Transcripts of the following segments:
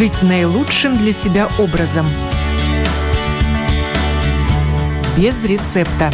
жить наилучшим для себя образом. Без рецепта.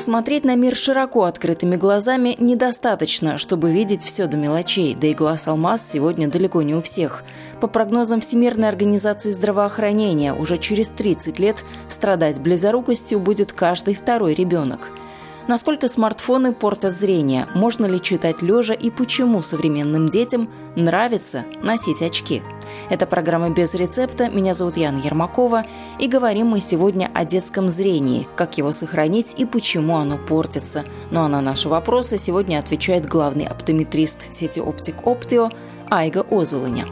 Смотреть на мир широко открытыми глазами недостаточно, чтобы видеть все до мелочей, да и глаз алмаз сегодня далеко не у всех. По прогнозам Всемирной организации здравоохранения, уже через 30 лет страдать близорукостью будет каждый второй ребенок – Насколько смартфоны портят зрение? Можно ли читать лежа и почему современным детям нравится носить очки? Это программа «Без рецепта». Меня зовут Яна Ермакова. И говорим мы сегодня о детском зрении, как его сохранить и почему оно портится. Ну а на наши вопросы сегодня отвечает главный оптометрист сети «Оптик Оптио» Айга Озулыня.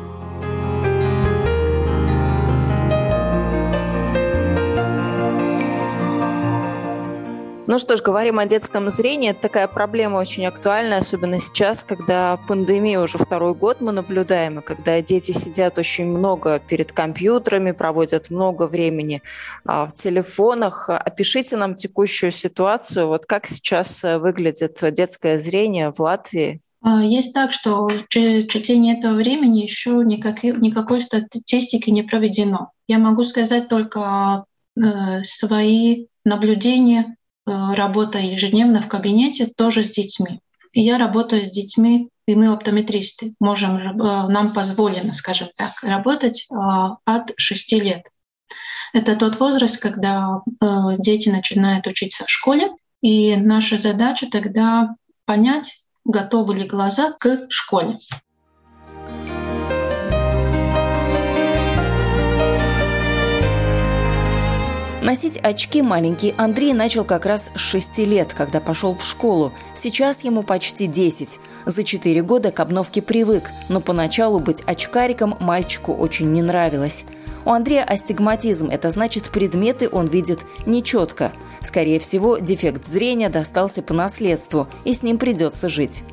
Ну что ж, говорим о детском зрении. Это такая проблема очень актуальная, особенно сейчас, когда пандемия уже второй год мы наблюдаем, и когда дети сидят очень много перед компьютерами, проводят много времени а, в телефонах. Опишите нам текущую ситуацию. Вот как сейчас э, выглядит детское зрение в Латвии? А, есть так, что в течение этого времени еще никакой, никакой статистики не проведено. Я могу сказать только э, свои наблюдения работа ежедневно в кабинете тоже с детьми. И я работаю с детьми, и мы оптометристы. Можем, э, нам позволено, скажем так, работать э, от 6 лет. Это тот возраст, когда дети начинают учиться в школе, и наша задача тогда понять, готовы ли глаза к школе. Носить очки маленький Андрей начал как раз с 6 лет, когда пошел в школу. Сейчас ему почти 10. За 4 года к обновке привык, но поначалу быть очкариком мальчику очень не нравилось. У Андрея астигматизм – это значит, предметы он видит нечетко. Скорее всего, дефект зрения достался по наследству, и с ним придется жить.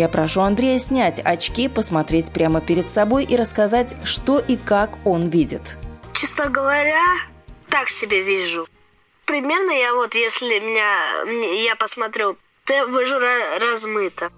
Я прошу Андрея снять очки, посмотреть прямо перед собой и рассказать, что и как он видит. Честно говоря, так себе вижу. Примерно я вот, если меня, я посмотрю, то я вижу размыто.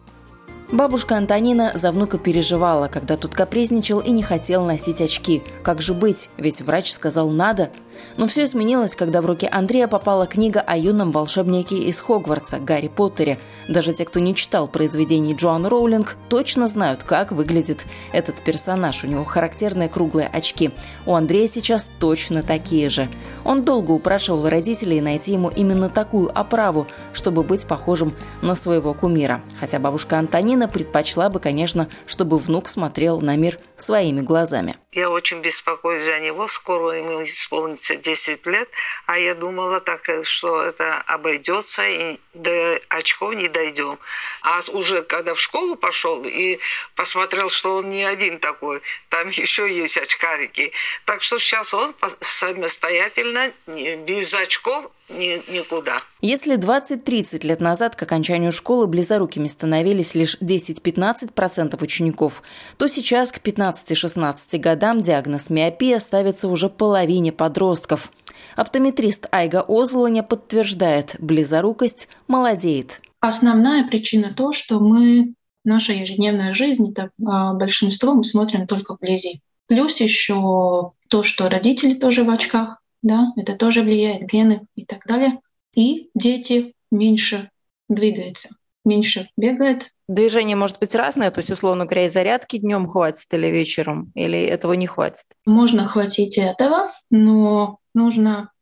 Бабушка Антонина за внука переживала, когда тот капризничал и не хотел носить очки. Как же быть? Ведь врач сказал «надо». Но все изменилось, когда в руки Андрея попала книга о юном волшебнике из Хогвартса, Гарри Поттере. Даже те, кто не читал произведений Джоан Роулинг, точно знают, как выглядит этот персонаж. У него характерные круглые очки. У Андрея сейчас точно такие же. Он долго упрашивал родителей найти ему именно такую оправу, чтобы быть похожим на своего кумира. Хотя бабушка Антонина предпочла бы, конечно, чтобы внук смотрел на мир своими глазами. Я очень беспокоюсь за него. Скоро ему исполнится 10 лет. А я думала так, что это обойдется и до очков не дойдем. А уже когда в школу пошел и посмотрел, что он не один такой, там еще есть очкарики. Так что сейчас он самостоятельно, без очков ни, никуда. Если 20-30 лет назад к окончанию школы близорукими становились лишь 10-15% учеников, то сейчас к 15-16 годам диагноз миопия ставится уже половине подростков. Оптометрист Айга Озлоня подтверждает, близорукость молодеет. Основная причина то, что мы наша ежедневная жизнь, это а, большинство мы смотрим только вблизи. Плюс еще то, что родители тоже в очках, да, это тоже влияет, гены и так далее. И дети меньше двигаются, меньше бегают. Движение может быть разное, то есть, условно говоря, и зарядки днем хватит или вечером, или этого не хватит? Можно хватить этого, но нужно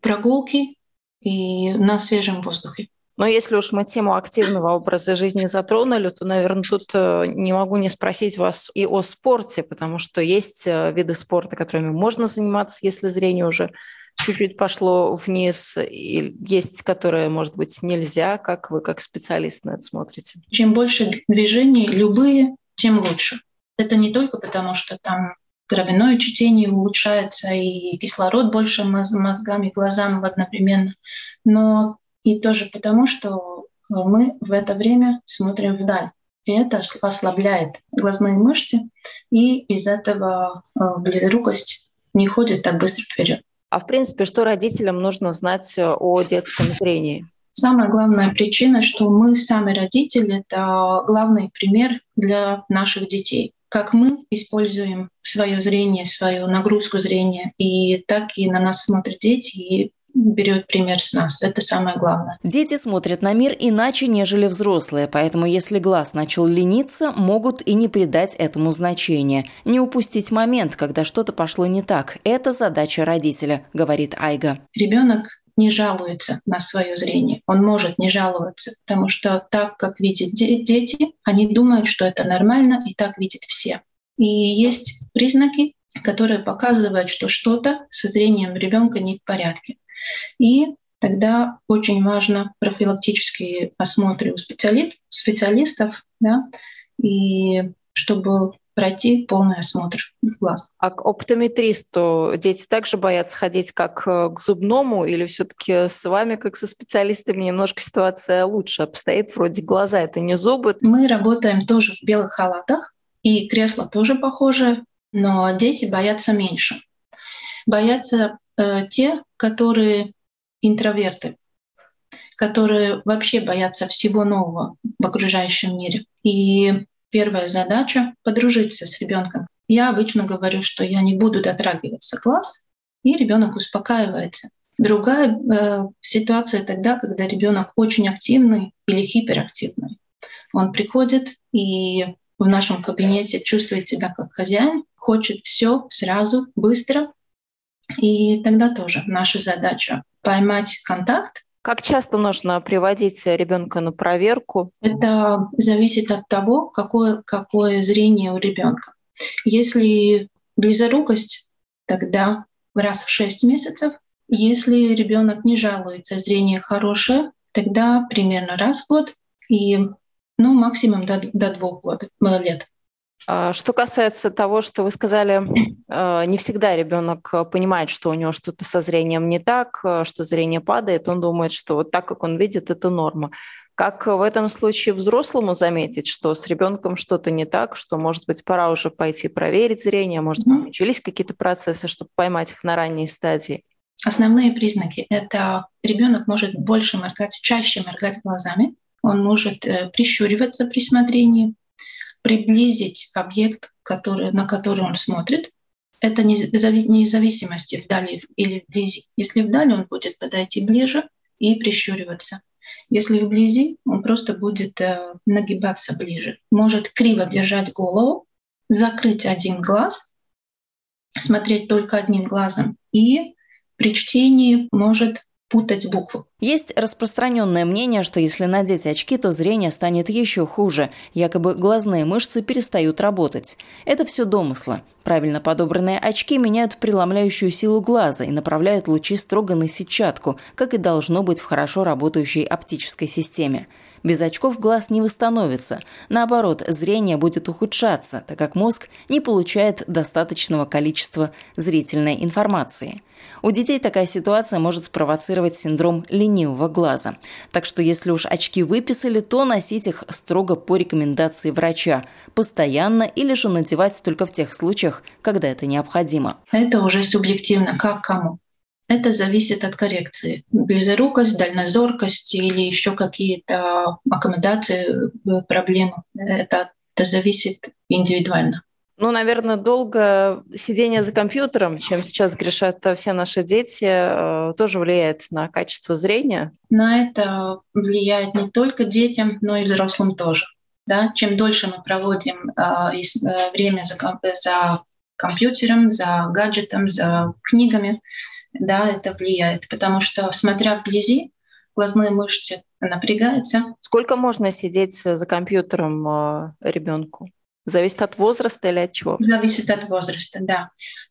прогулки и на свежем воздухе. Но если уж мы тему активного образа жизни затронули, то, наверное, тут э, не могу не спросить вас и о спорте, потому что есть э, виды спорта, которыми можно заниматься, если зрение уже чуть-чуть пошло вниз, и есть, которые, может быть, нельзя. Как вы, как специалист, на это смотрите? Чем больше движений, любые, тем лучше. Это не только потому, что там кровяное чтение улучшается, и кислород больше мозгам и глазам одновременно, но и тоже потому, что э, мы в это время смотрим вдаль. И это ослабляет глазные мышцы, и из этого э, близорукость не ходит так быстро вперед. А в принципе, что родителям нужно знать о детском зрении? Самая главная причина, что мы сами родители, это главный пример для наших детей. Как мы используем свое зрение, свою нагрузку зрения, и так и на нас смотрят дети, и берет пример с нас. Это самое главное. Дети смотрят на мир иначе, нежели взрослые, поэтому если глаз начал лениться, могут и не придать этому значения. Не упустить момент, когда что-то пошло не так. Это задача родителя, говорит Айга. Ребенок не жалуется на свое зрение. Он может не жаловаться, потому что так, как видят дети, они думают, что это нормально, и так видят все. И есть признаки, которые показывают, что что-то со зрением ребенка не в порядке. И тогда очень важно профилактические осмотры у специалистов, да, и чтобы пройти полный осмотр глаз. А к оптометристу дети также боятся ходить как э, к зубному или все-таки с вами, как со специалистами, немножко ситуация лучше обстоит? Вроде глаза — это не зубы. Мы работаем тоже в белых халатах, и кресло тоже похоже, но дети боятся меньше. Боятся э, те, которые интроверты, которые вообще боятся всего нового в окружающем мире. И первая задача — подружиться с ребенком. Я обычно говорю, что я не буду дотрагиваться глаз, и ребенок успокаивается. Другая э, ситуация тогда, когда ребенок очень активный или гиперактивный. Он приходит и в нашем кабинете чувствует себя как хозяин, хочет все сразу, быстро. И тогда тоже наша задача поймать контакт как часто нужно приводить ребенка на проверку? Это зависит от того, какое, какое зрение у ребенка. Если близорукость, тогда раз в 6 месяцев. Если ребенок не жалуется, зрение хорошее, тогда примерно раз в год и ну, максимум до, до двух год, лет. А, что касается того, что вы сказали, э, не всегда ребенок понимает, что у него что-то со зрением не так, э, что зрение падает, он думает, что вот так, как он видит, это норма. Как в этом случае взрослому заметить, что с ребенком что-то не так, что, может быть, пора уже пойти проверить зрение, может быть, начались какие-то процессы, чтобы поймать их на ранней стадии? Основные признаки — это ребенок может больше моргать, чаще моргать глазами, он может э, прищуриваться при смотрении, приблизить объект, который, на который он смотрит. Это не зависимости вдали или вблизи. Если вдали, он будет подойти ближе и прищуриваться. Если вблизи, он просто будет э, нагибаться ближе. Может криво держать голову, закрыть один глаз, смотреть только одним глазом. И при чтении может путать буквы. Есть распространенное мнение, что если надеть очки, то зрение станет еще хуже. Якобы глазные мышцы перестают работать. Это все домыслы. Правильно подобранные очки меняют преломляющую силу глаза и направляют лучи строго на сетчатку, как и должно быть в хорошо работающей оптической системе. Без очков глаз не восстановится. Наоборот, зрение будет ухудшаться, так как мозг не получает достаточного количества зрительной информации. У детей такая ситуация может спровоцировать синдром ленивого глаза. Так что если уж очки выписали, то носить их строго по рекомендации врача. Постоянно или же надевать только в тех случаях, когда это необходимо. Это уже субъективно, как кому. Это зависит от коррекции. Близорукость, дальнозоркость или еще какие-то аккомодации, э, проблемы. Это, это зависит индивидуально. Ну, наверное, долго сидение за компьютером, чем сейчас грешат все наши дети, э, тоже влияет на качество зрения. На это влияет не только детям, но и взрослым тоже. Да? Чем дольше мы проводим э, э время за, за компьютером, за гаджетом, за книгами, да, это влияет. Потому что, смотря вблизи, глазные мышцы напрягаются. Сколько можно сидеть за компьютером э, ребенку? Зависит от возраста или от чего? Зависит от возраста, да.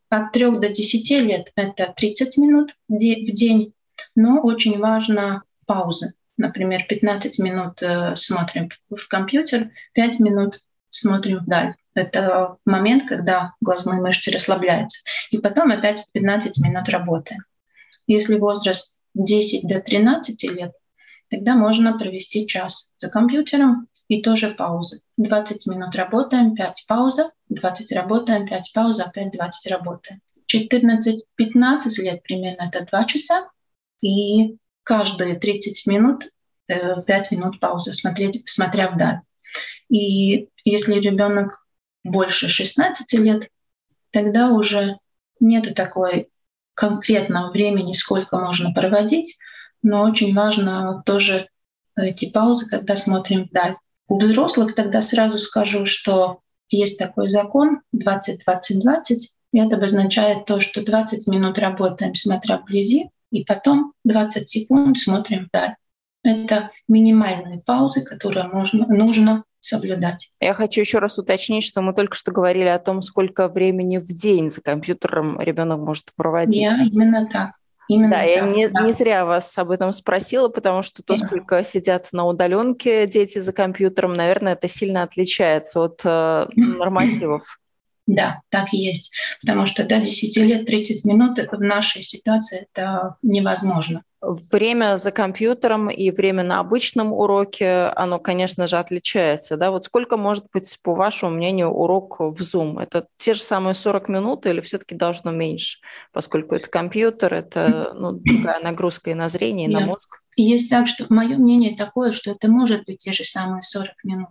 От 3 до 10 лет это 30 минут в день, но очень важно паузы. Например, 15 минут э, смотрим в компьютер, 5 минут смотрим вдаль. Это момент, когда глазные мышцы расслабляются. И потом опять 15 минут работаем. Если возраст 10 до 13 лет, тогда можно провести час за компьютером и тоже паузы. 20 минут работаем, 5 пауза, 20 работаем, 5 пауза, опять 20 работаем. 14-15 лет примерно это 2 часа, и каждые 30 минут 5 э, минут паузы, смотреть, смотря вдаль. И если ребенок больше 16 лет, тогда уже нету такой конкретного времени, сколько можно проводить, но очень важно тоже эти паузы, когда смотрим вдаль. У взрослых тогда сразу скажу, что есть такой закон 20-20-20, и это обозначает то, что 20 минут работаем, смотря вблизи, и потом 20 секунд смотрим вдаль. Это минимальные паузы, которые можно, нужно соблюдать. Я хочу еще раз уточнить, что мы только что говорили о том, сколько времени в день за компьютером ребенок может проводить. Я именно так. Именно да, так, я не, да. не зря вас об этом спросила, потому что то, сколько сидят на удаленке дети за компьютером, наверное, это сильно отличается от э, нормативов. Да, так и есть. Потому что до 10 лет 30 минут в нашей ситуации это невозможно. Время за компьютером и время на обычном уроке, оно, конечно же, отличается. Да? Вот сколько может быть, по вашему мнению, урок в Zoom? Это те же самые 40 минут или все-таки должно меньше? Поскольку это компьютер, это ну, другая нагрузка и на зрение, и на мозг. Есть так, что мое мнение такое, что это может быть те же самые 40 минут.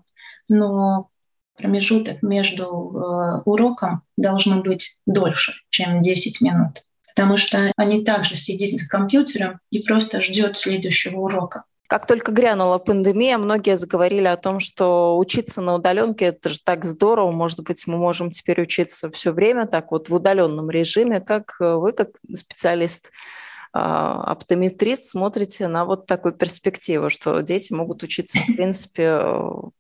Но промежуток между э, уроком должно быть дольше, чем 10 минут. Потому что они также сидят за компьютером и просто ждет следующего урока. Как только грянула пандемия, многие заговорили о том, что учиться на удаленке это же так здорово, может быть, мы можем теперь учиться все время так вот в удаленном режиме. Как вы, как специалист, оптометрист смотрите на вот такую перспективу, что дети могут учиться, в принципе,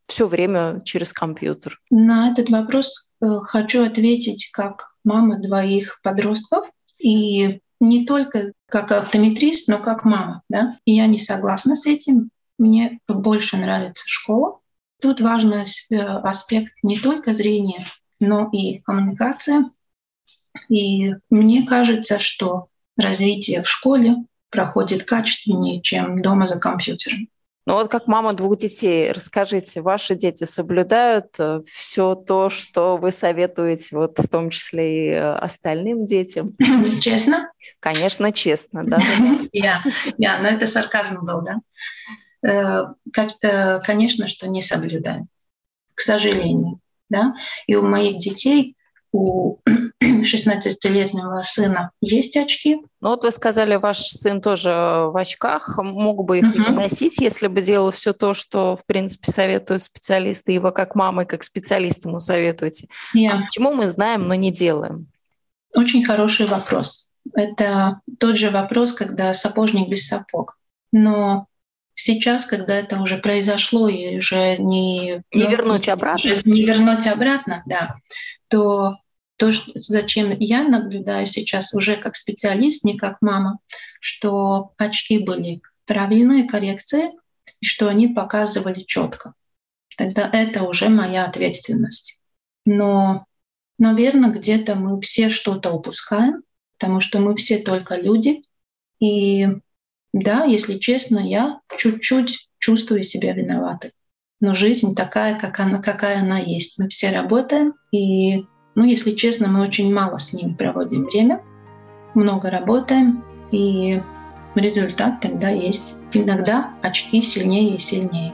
все время через компьютер? На этот вопрос э, хочу ответить как мама двоих подростков. И не только как оптометрист, но как мама. Да? И я не согласна с этим. Мне больше нравится школа. Тут важный э, аспект не только зрения, но и коммуникация. И мне кажется, что развитие в школе проходит качественнее, чем дома за компьютером. Ну вот как мама двух детей, расскажите, ваши дети соблюдают э, все то, что вы советуете, вот в том числе и э, остальным детям? Честно? Конечно, честно, да. Я, я, но это сарказм был, да. Э, конечно, что не соблюдаю, к сожалению, да. И у моих детей у 16-летнего сына есть очки. Ну вот вы сказали, ваш сын тоже в очках, мог бы их uh-huh. не носить, если бы делал все то, что, в принципе, советуют специалисты, и вы как мама и как специалист ему советуете. Yeah. А почему мы знаем, но не делаем? Очень хороший вопрос. Это тот же вопрос, когда сапожник без сапог. Но сейчас, когда это уже произошло и уже не... Не ну, вернуть обратно? Не вернуть обратно, да, то то, зачем я наблюдаю сейчас уже как специалист, не как мама, что очки были правильные коррекции, и что они показывали четко. Тогда это уже моя ответственность. Но, наверное, где-то мы все что-то упускаем, потому что мы все только люди. И да, если честно, я чуть-чуть чувствую себя виноватой. Но жизнь такая, как она, какая она есть. Мы все работаем, и ну, если честно, мы очень мало с ними проводим время, много работаем, и результат тогда есть. Иногда очки сильнее и сильнее.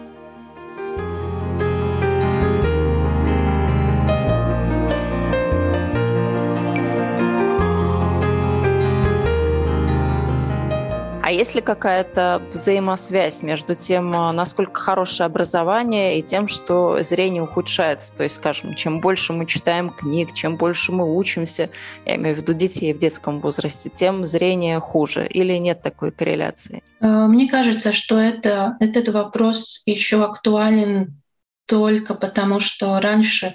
Есть ли какая-то взаимосвязь между тем, а, насколько хорошее образование и тем, что зрение ухудшается? То есть, скажем, чем больше мы читаем книг, чем больше мы учимся, я имею в виду детей в детском возрасте, тем зрение хуже? Или нет такой корреляции? Э, мне кажется, что это, этот вопрос еще актуален только потому, что раньше э,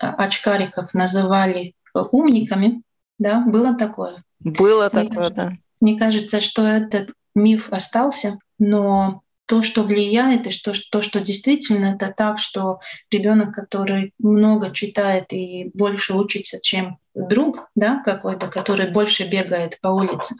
очкариков называли умниками, да, было такое. Было такое, да. Мне кажется, что этот миф остался, но то, что влияет, и что, то, что действительно это так, что ребенок, который много читает и больше учится, чем друг да, какой-то, который больше бегает по улице,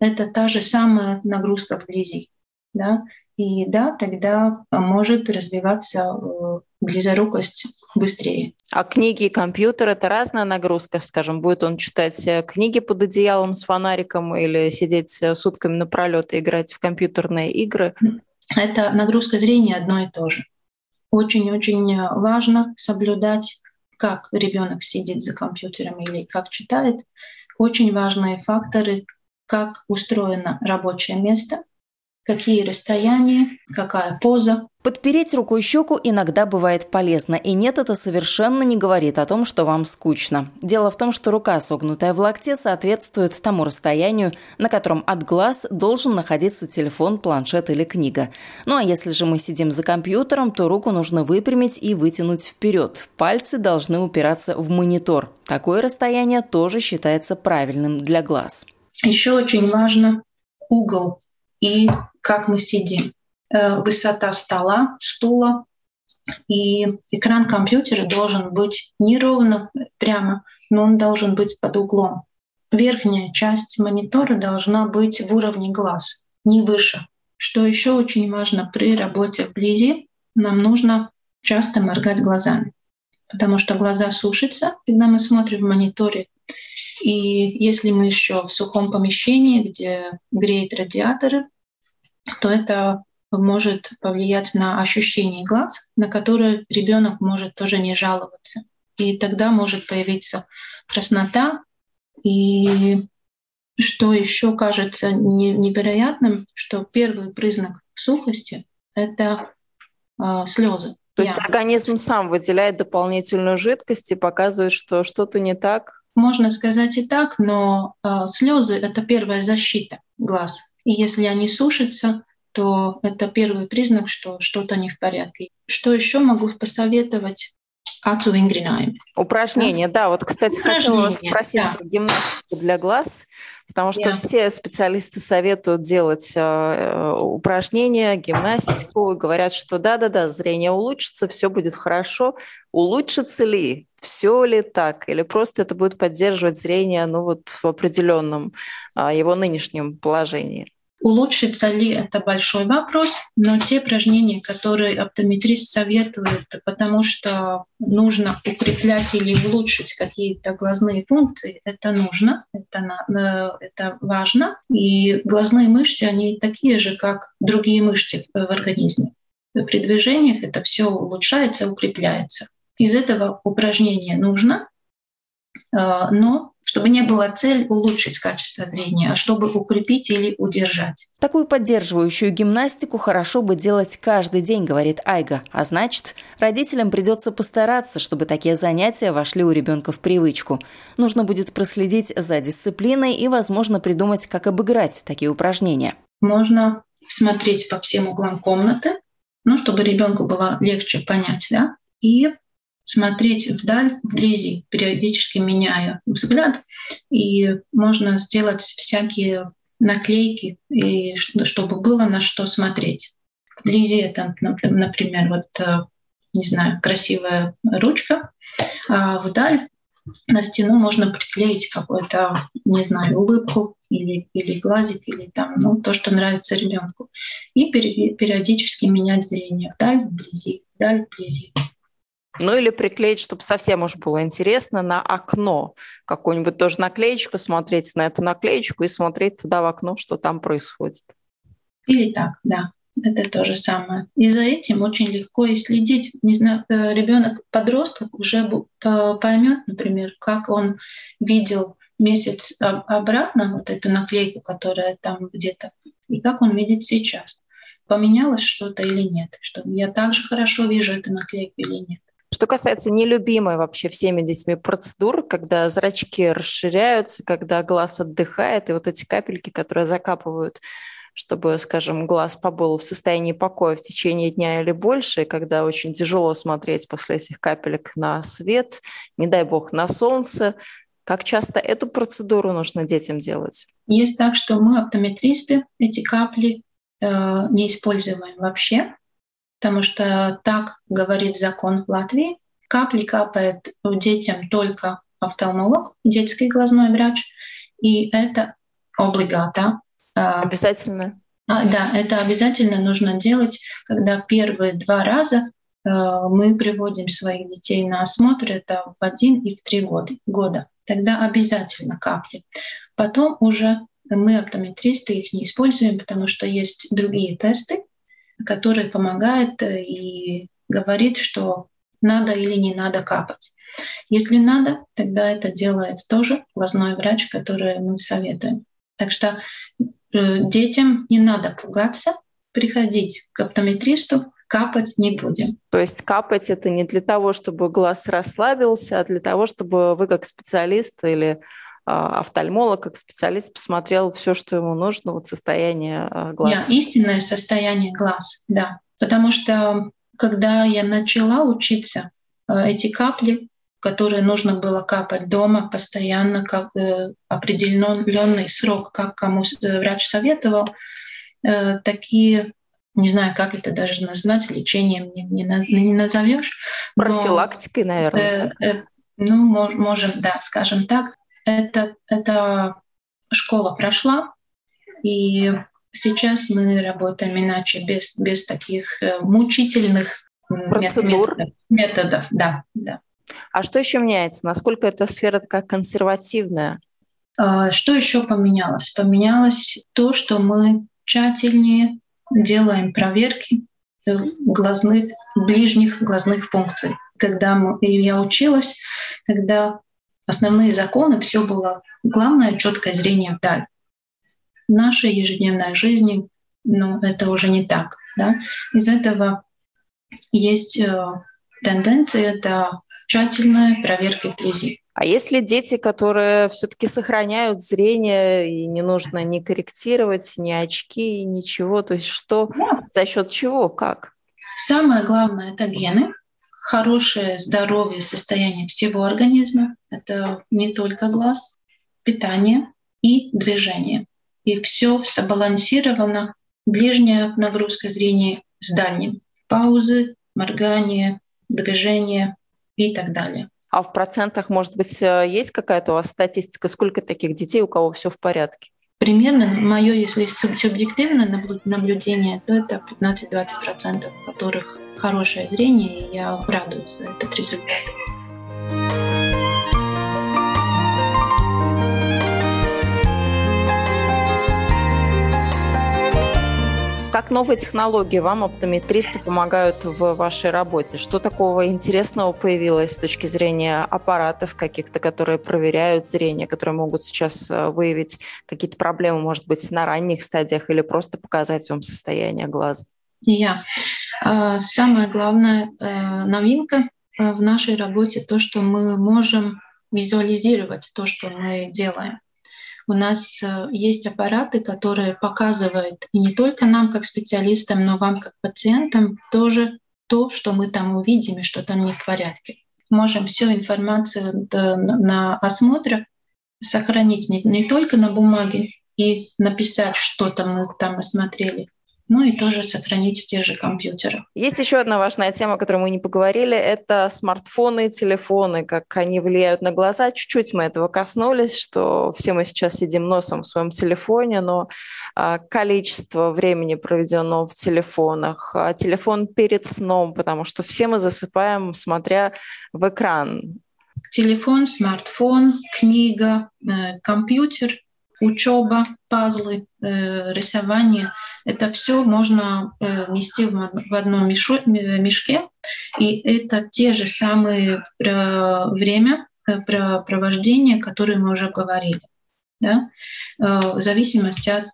это та же самая нагрузка вблизи. Да? И да, тогда может развиваться э, близорукость быстрее. А книги и компьютер – это разная нагрузка, скажем? Будет он читать э, книги под одеялом с фонариком или сидеть э, сутками напролет и играть в компьютерные игры? Это нагрузка зрения одно и то же. Очень-очень важно соблюдать, как ребенок сидит за компьютером или как читает. Очень важные факторы, как устроено рабочее место – какие расстояния, какая поза. Подпереть рукой щеку иногда бывает полезно, и нет, это совершенно не говорит о том, что вам скучно. Дело в том, что рука, согнутая в локте, соответствует тому расстоянию, на котором от глаз должен находиться телефон, планшет или книга. Ну а если же мы сидим за компьютером, то руку нужно выпрямить и вытянуть вперед. Пальцы должны упираться в монитор. Такое расстояние тоже считается правильным для глаз. Еще очень важно угол и как мы сидим. Э, высота стола, стула и экран компьютера должен быть не ровно прямо, но он должен быть под углом. Верхняя часть монитора должна быть в уровне глаз, не выше. Что еще очень важно при работе вблизи, нам нужно часто моргать глазами, потому что глаза сушатся, когда мы смотрим в мониторе. И если мы еще в сухом помещении, где греет радиаторы, то это может повлиять на ощущение глаз, на которое ребенок может тоже не жаловаться. И тогда может появиться краснота. И что еще кажется невероятным, что первый признак сухости — это э, слезы. То есть организм сам выделяет дополнительную жидкость и показывает, что что-то не так? Можно сказать и так, но э, слезы — это первая защита глаз. И если они сушатся, то это первый признак, что что-то не в порядке. Что еще могу посоветовать? Ацу вингринаем. Упражнения, да. Вот, кстати, хотела вас спросить да. про гимнастику для глаз, потому что yeah. все специалисты советуют делать э, упражнения, гимнастику, говорят, что да-да-да, зрение улучшится, все будет хорошо. Улучшится ли? Все ли так? Или просто это будет поддерживать зрение ну, вот в определенном э, его нынешнем положении? Улучшится ли это большой вопрос, но те упражнения, которые оптометрист советует, потому что нужно укреплять или улучшить какие-то глазные функции, это нужно, это, это важно. И глазные мышцы, они такие же, как другие мышцы в организме. При движениях это все улучшается, укрепляется. Из этого упражнения нужно, э, но чтобы не была цель улучшить качество зрения, а чтобы укрепить или удержать. Такую поддерживающую гимнастику хорошо бы делать каждый день, говорит Айга. А значит, родителям придется постараться, чтобы такие занятия вошли у ребенка в привычку. Нужно будет проследить за дисциплиной и, возможно, придумать, как обыграть такие упражнения. Можно смотреть по всем углам комнаты, ну, чтобы ребенку было легче понять, да, и смотреть вдаль, вблизи, периодически меняя взгляд. И можно сделать всякие наклейки, и чтобы было на что смотреть. Вблизи это, например, вот, э, не знаю, красивая ручка, а вдаль на стену можно приклеить какую-то, не знаю, улыбку или, или глазик, или там, ну, то, что нравится ребенку. И периодически менять зрение вдаль, вблизи, вдаль, вблизи. Ну или приклеить, чтобы совсем уж было интересно, на окно. Какую-нибудь тоже наклеечку, смотреть на эту наклеечку и смотреть туда в окно, что там происходит. Или так, да. Это то же самое. И за этим очень легко и следить. Не знаю, э, ребенок, подросток уже поймет, например, как он видел месяц обратно вот эту наклейку, которая там где-то, и как он видит сейчас. Поменялось что-то или нет, что я также хорошо вижу эту наклейку или нет. Что касается нелюбимой вообще всеми детьми процедур, когда зрачки расширяются, когда глаз отдыхает, и вот эти капельки, которые закапывают чтобы, скажем, глаз побыл в состоянии покоя в течение дня или больше, и когда очень тяжело смотреть после этих капелек на свет, не дай бог, на солнце, как часто эту процедуру нужно детям делать? Есть так, что мы, оптометристы, эти капли э, не используем вообще потому что так говорит закон в Латвии. Капли капает детям только офтальмолог, детский глазной врач, и это облигата. А, Обязательно. А, да, это обязательно нужно делать, когда первые два раза э, мы приводим своих детей на осмотр, это в один и в три года. года. Тогда обязательно капли. Потом уже мы, оптометристы, их не используем, потому что есть другие тесты, которые помогают э, и говорит, что надо или не надо капать. Если надо, тогда это делает тоже глазной врач, который мы советуем. Так что э, детям не надо пугаться, приходить к оптометристу, капать не будем. То есть капать это не для того, чтобы глаз расслабился, а для того, чтобы вы как специалист или офтальмолог, как специалист посмотрел все, что ему нужно, вот состояние а, глаз. Да, истинное состояние глаз, да. Потому что когда я начала учиться, э, эти капли которые нужно было капать дома постоянно, как э, определенный срок, как кому э, врач советовал, э, такие не знаю, как это даже назвать, лечением не, не, не назовешь. Профилактикой, наверное. Э, э, ну, мож, можем, да, скажем так. Это, это школа прошла, и сейчас мы работаем иначе, без, без таких мучительных Процедур. методов. методов. Да, да. А что еще меняется? Насколько эта сфера такая консервативная? А, что еще поменялось? Поменялось то, что мы тщательнее делаем проверки э, глазных, ближних глазных функций. Когда мы, я училась, когда основные законы, все было главное четкое зрение вдаль. В нашей ежедневной жизни ну, это уже не так. Да? Из этого есть э, тенденция это тщательная проверка вблизи. А если дети, которые все-таки сохраняют зрение, и не нужно ни корректировать, ни очки, ничего, то есть что, да. за счет чего, как? Самое главное – это гены, хорошее здоровье, состояние всего организма. Это не только глаз, питание и движение. И все сбалансировано. Ближняя нагрузка зрения с дальним. Паузы, моргание, движение и так далее. А в процентах, может быть, э, есть какая-то у вас статистика, сколько таких детей, у кого все в порядке? Примерно, мое, если субъективное наблюдение, то это 15-20%, у которых хорошее зрение, и я радуюсь за этот результат. Как новые технологии вам, оптометристы, помогают в вашей работе? Что такого интересного появилось с точки зрения аппаратов каких-то, которые проверяют зрение, которые могут сейчас э, выявить какие-то проблемы, может быть, на ранних стадиях или просто показать вам состояние глаза? Я. Yeah. Самая главная э, новинка э, в нашей работе то, что мы можем визуализировать то, что мы делаем у нас э, есть аппараты, которые показывают не только нам как специалистам, но вам как пациентам тоже то, что мы там увидим и что там не в порядке. Можем всю информацию на осмотре сохранить не, не только на бумаге и написать, что там мы там осмотрели, ну и тоже сохранить в тех же компьютерах. Есть еще одна важная тема, о которой мы не поговорили, это смартфоны и телефоны, как они влияют на глаза. Чуть-чуть мы этого коснулись, что все мы сейчас сидим носом в своем телефоне, но а, количество времени, проведенного в телефонах, а телефон перед сном, потому что все мы засыпаем, смотря в экран. Телефон, смартфон, книга, э, компьютер учеба, пазлы, э, рисование. Это все можно э, нести в одном мешке. И это те же самые э, время провождения, которые мы уже говорили. Да? В зависимости от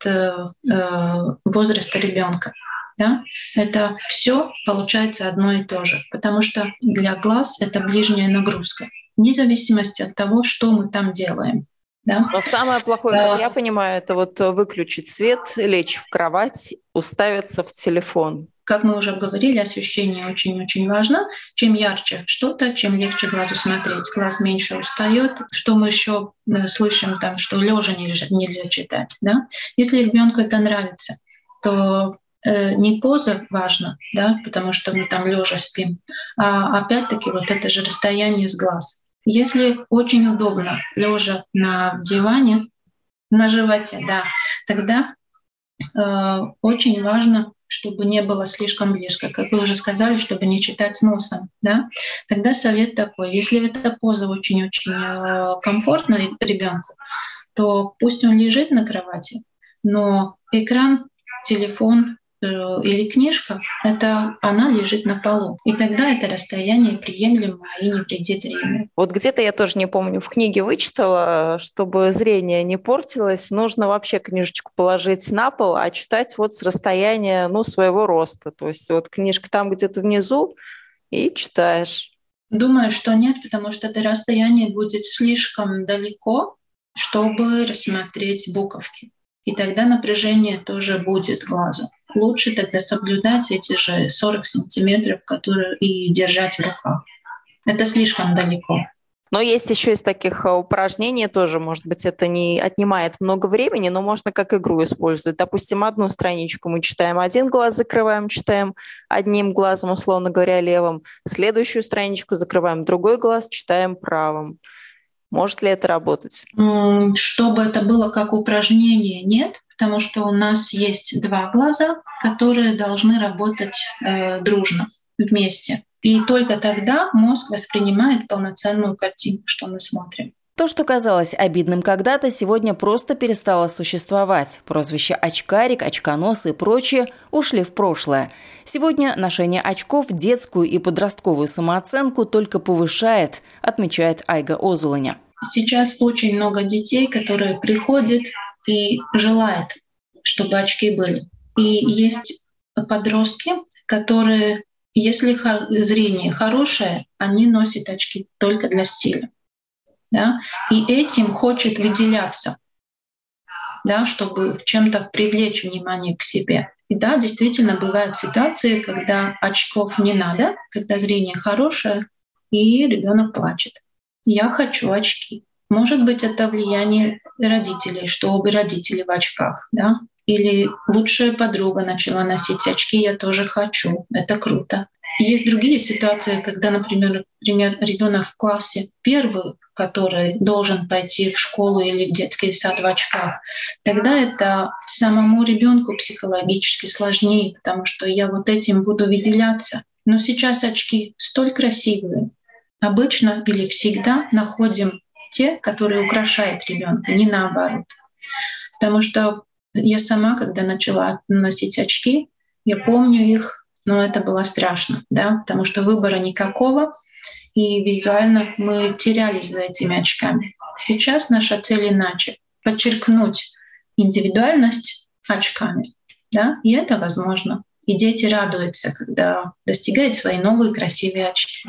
возраста ребенка. Да? Это все получается одно и то же, потому что для глаз это ближняя нагрузка, вне зависимости от того, что мы там делаем. Да? Но самое плохое, да. как я понимаю, это вот выключить свет, лечь в кровать, уставиться в телефон. Как мы уже говорили, освещение очень-очень важно. Чем ярче что-то, чем легче глазу смотреть. Глаз меньше устает. Что мы еще э, слышим там, что лежа нельзя, нельзя читать. Да? Если ребенку это нравится, то э, не поза важна, да, потому что мы там лежа спим, а опять-таки вот это же расстояние с глаз. Если очень удобно, лежа на диване, на животе, да, тогда э, очень важно, чтобы не было слишком близко. Как вы уже сказали, чтобы не читать носом. Да? Тогда совет такой. Если эта поза очень-очень э, комфортна ребенку, то пусть он лежит на кровати, но экран, телефон, или книжка, это она лежит на полу. И тогда это расстояние приемлемо и не вредит зрению. Вот где-то я тоже не помню, в книге вычитала, чтобы зрение не портилось, нужно вообще книжечку положить на пол, а читать вот с расстояния ну, своего роста. То есть вот книжка там где-то внизу, и читаешь. Думаю, что нет, потому что это расстояние будет слишком далеко, чтобы рассмотреть буковки. И тогда напряжение тоже будет глазу лучше тогда соблюдать эти же 40 сантиметров, которые и держать в руках. Это слишком далеко. Но есть еще из таких э, упражнений тоже, может быть, это не отнимает много времени, но можно как игру использовать. Допустим, одну страничку мы читаем один глаз, закрываем, читаем одним глазом, условно говоря, левым. Следующую страничку закрываем другой глаз, читаем правым. Может ли это работать? Чтобы это было как упражнение, нет, потому что у нас есть два глаза, которые должны работать э, дружно вместе. И только тогда мозг воспринимает полноценную картинку, что мы смотрим. То, что казалось обидным когда-то, сегодня просто перестало существовать. Прозвища «очкарик», «очконос» и прочее ушли в прошлое. Сегодня ношение очков детскую и подростковую самооценку только повышает, отмечает Айга Озуланя. Сейчас очень много детей, которые приходят и желают, чтобы очки были. И есть подростки, которые, если зрение хорошее, они носят очки только для стиля да, и этим хочет выделяться, да, чтобы чем-то привлечь внимание к себе. И да, действительно бывают ситуации, когда очков не надо, когда зрение хорошее, и ребенок плачет. Я хочу очки. Может быть, это влияние родителей, что обе родители в очках, да? Или лучшая подруга начала носить очки, я тоже хочу. Это круто. Есть другие ситуации, когда, например, например ребенок в классе первый, который должен пойти в школу или в детский сад в очках, тогда это самому ребенку психологически сложнее, потому что я вот этим буду выделяться. Но сейчас очки столь красивые. Обычно или всегда находим те, которые украшают ребенка, не наоборот. Потому что я сама, когда начала носить очки, я помню их но это было страшно, да, потому что выбора никакого, и визуально мы терялись за этими очками. Сейчас наша цель иначе — подчеркнуть индивидуальность очками, да, и это возможно. И дети радуются, когда достигают свои новые красивые очки.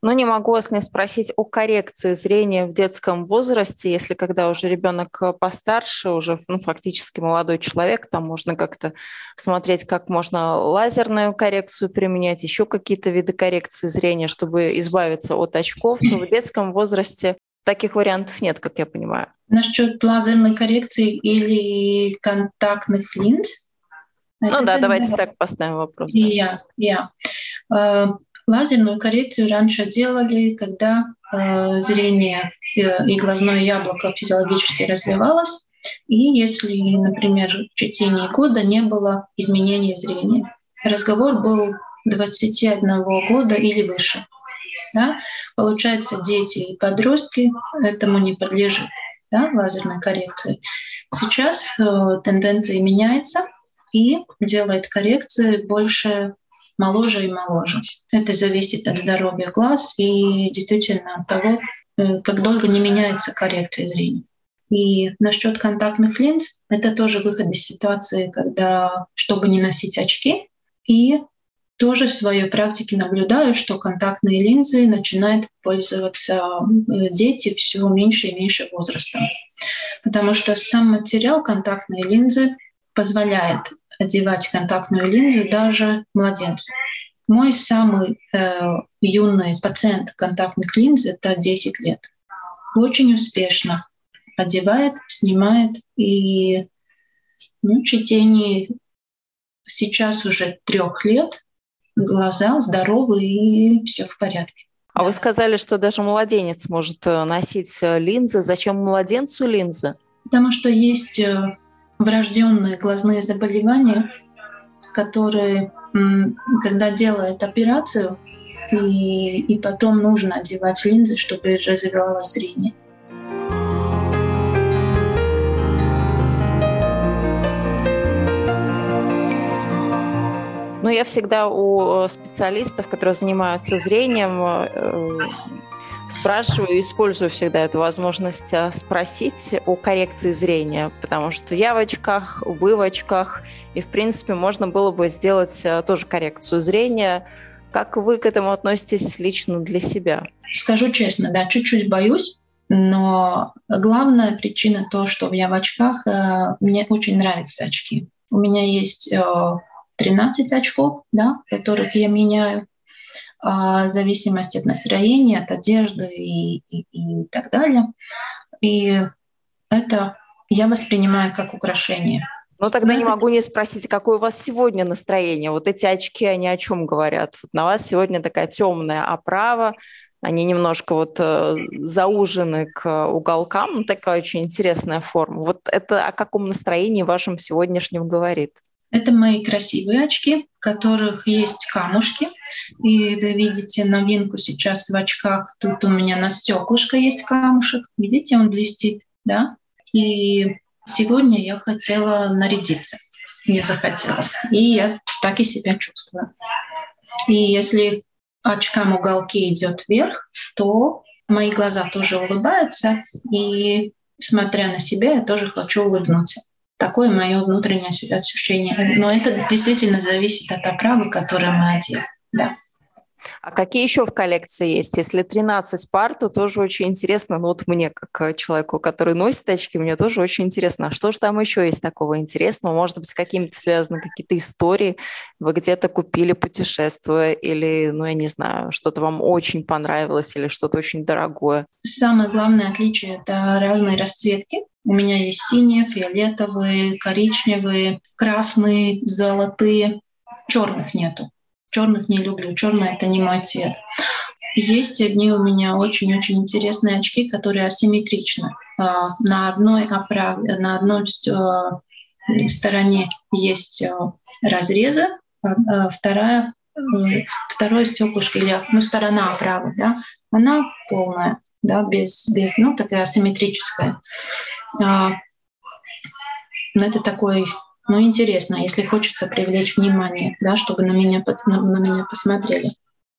Но не могу вас не спросить о коррекции зрения в детском возрасте, если когда уже ребенок э, постарше, уже ну, фактически молодой человек, там можно как-то смотреть, как можно лазерную коррекцию применять, еще какие-то виды коррекции зрения, чтобы избавиться от очков. Но в детском возрасте таких вариантов нет, как я понимаю. Насчет лазерной коррекции или контактных линз? Ну да, давайте так поставим вопрос. Я, я. Э, Лазерную коррекцию раньше делали, когда э, зрение э, и глазное яблоко физиологически развивалось, и если, например, в течение года не было изменения зрения. Разговор был 21 года или выше. Да? Получается, дети и подростки этому не подлежат, да, лазерной коррекции. Сейчас э, тенденция меняется и делает коррекции больше моложе и моложе. Это зависит от здоровья глаз и действительно от того, э, как долго не меняется коррекция зрения. И насчет контактных линз, это тоже выход из ситуации, когда, чтобы не носить очки, и тоже в своей практике наблюдаю, что контактные линзы начинают пользоваться э, дети все меньше и меньше возраста. Потому что сам материал контактной линзы позволяет одевать контактную линзу даже младенцу. Мой самый э, юный пациент контактных линз — это 10 лет. Очень успешно одевает, снимает. И ну, в течение сейчас уже трех лет глаза здоровы и все в порядке. А вы сказали, что даже младенец может э, носить э, линзы. Зачем младенцу линзы? Потому что есть э, врожденные глазные заболевания, которые, когда делают операцию, и, и потом нужно одевать линзы, чтобы развивалось зрение. Но я всегда у э, специалистов, которые занимаются зрением, э, спрашиваю использую всегда эту возможность э, спросить о коррекции зрения, потому что я в очках, вы в очках, и, в принципе, можно было бы сделать тоже коррекцию зрения. Как вы к этому относитесь лично для себя? Скажу честно, да, чуть-чуть боюсь, но главная причина то, что я в очках, мне очень нравятся очки. У меня есть 13 очков, да, которых я меняю в зависимости от настроения, от одежды и, и, и так далее. И это я воспринимаю как украшение. Ну, тогда не могу не спросить, какое у вас сегодня настроение? Вот эти очки, они о чем говорят? Вот на вас сегодня такая темная оправа, они немножко вот э, заужены к уголкам, ну, такая очень интересная форма. Вот это о каком настроении вашем сегодняшнем говорит? Это мои красивые очки, в которых есть камушки. И вы видите новинку сейчас в очках. Тут у меня на стеклышко есть камушек. Видите, он блестит, да? И сегодня я хотела нарядиться. Мне захотелось. И я так и себя чувствую. И если очкам уголки идет вверх, то мои глаза тоже улыбаются. И смотря на себя, я тоже хочу улыбнуться. Такое мое внутреннее ощущение. Но это действительно зависит от оправы, которую мы одели. Да. А какие еще в коллекции есть? Если 13 пар, то тоже очень интересно. Ну вот мне, как человеку, который носит очки, мне тоже очень интересно. А что же там еще есть такого интересного? Может быть, с какими-то связаны какие-то истории? Вы где-то купили, путешествуя? Или, ну я не знаю, что-то вам очень понравилось или что-то очень дорогое? Самое главное отличие — это разные расцветки. У меня есть синие, фиолетовые, коричневые, красные, золотые. Черных нету. Черных не люблю. Черный — это не мой цвет. Есть одни у меня очень-очень интересные очки, которые асимметричны. А, на одной оправе, на одной э, стороне есть э, разрезы, а вторая, э, второе стеклышко или ну, сторона оправы, да, она полная, да, без, без, ну, такая асимметрическая. А, ну, это такой, ну, интересно, если хочется привлечь внимание, да, чтобы на меня, на, на меня посмотрели.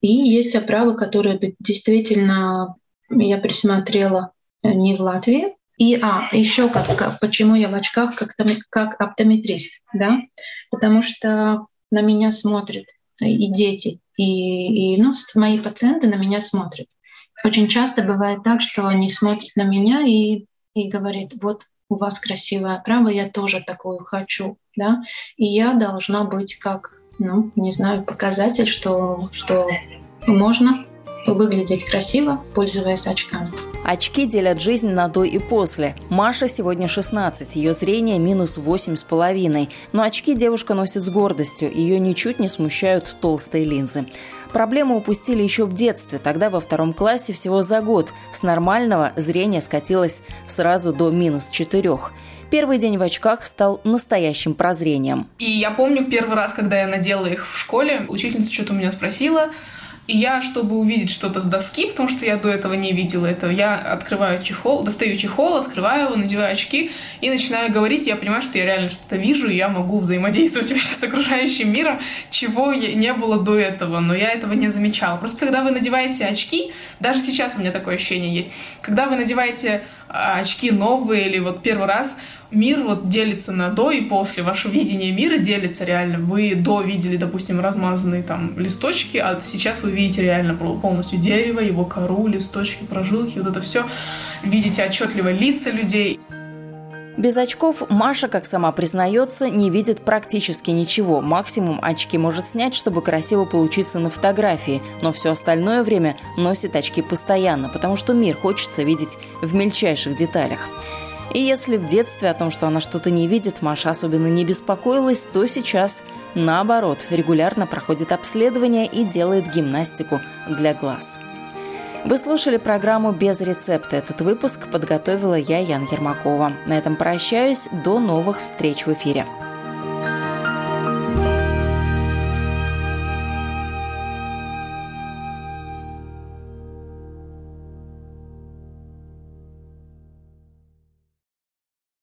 И есть оправы, которые действительно я присмотрела э, не в Латвии. И, а, еще как, как почему я в очках как, как оптометрист, да, потому что на меня смотрят и дети, и, и ну, мои пациенты на меня смотрят. Очень часто бывает так, что они смотрят на меня и и говорит, вот у вас красивая оправа, я тоже такую хочу, да, и я должна быть как, ну, не знаю, показатель, что, что можно выглядеть красиво, пользуясь очками. Очки делят жизнь на до и после. Маша сегодня 16, ее зрение минус 8,5. Но очки девушка носит с гордостью, ее ничуть не смущают толстые линзы. Проблему упустили еще в детстве, тогда во втором классе всего за год. С нормального зрение скатилось сразу до минус 4. Первый день в очках стал настоящим прозрением. И я помню первый раз, когда я надела их в школе, учительница что-то у меня спросила, и я, чтобы увидеть что-то с доски, потому что я до этого не видела этого, я открываю чехол, достаю чехол, открываю его, надеваю очки и начинаю говорить. Я понимаю, что я реально что-то вижу, и я могу взаимодействовать вообще с окружающим миром, чего не было до этого, но я этого не замечала. Просто когда вы надеваете очки, даже сейчас у меня такое ощущение есть, когда вы надеваете очки новые или вот первый раз, мир вот делится на до и после. Ваше видение мира делится реально. Вы до видели, допустим, размазанные там листочки, а сейчас вы видите реально полностью дерево, его кору, листочки, прожилки, вот это все. Видите отчетливо лица людей. Без очков Маша, как сама признается, не видит практически ничего. Максимум очки может снять, чтобы красиво получиться на фотографии, но все остальное время носит очки постоянно, потому что мир хочется видеть в мельчайших деталях. И если в детстве о том, что она что-то не видит, Маша особенно не беспокоилась, то сейчас, наоборот, регулярно проходит обследование и делает гимнастику для глаз. Вы слушали программу «Без рецепта». Этот выпуск подготовила я, Ян Ермакова. На этом прощаюсь. До новых встреч в эфире.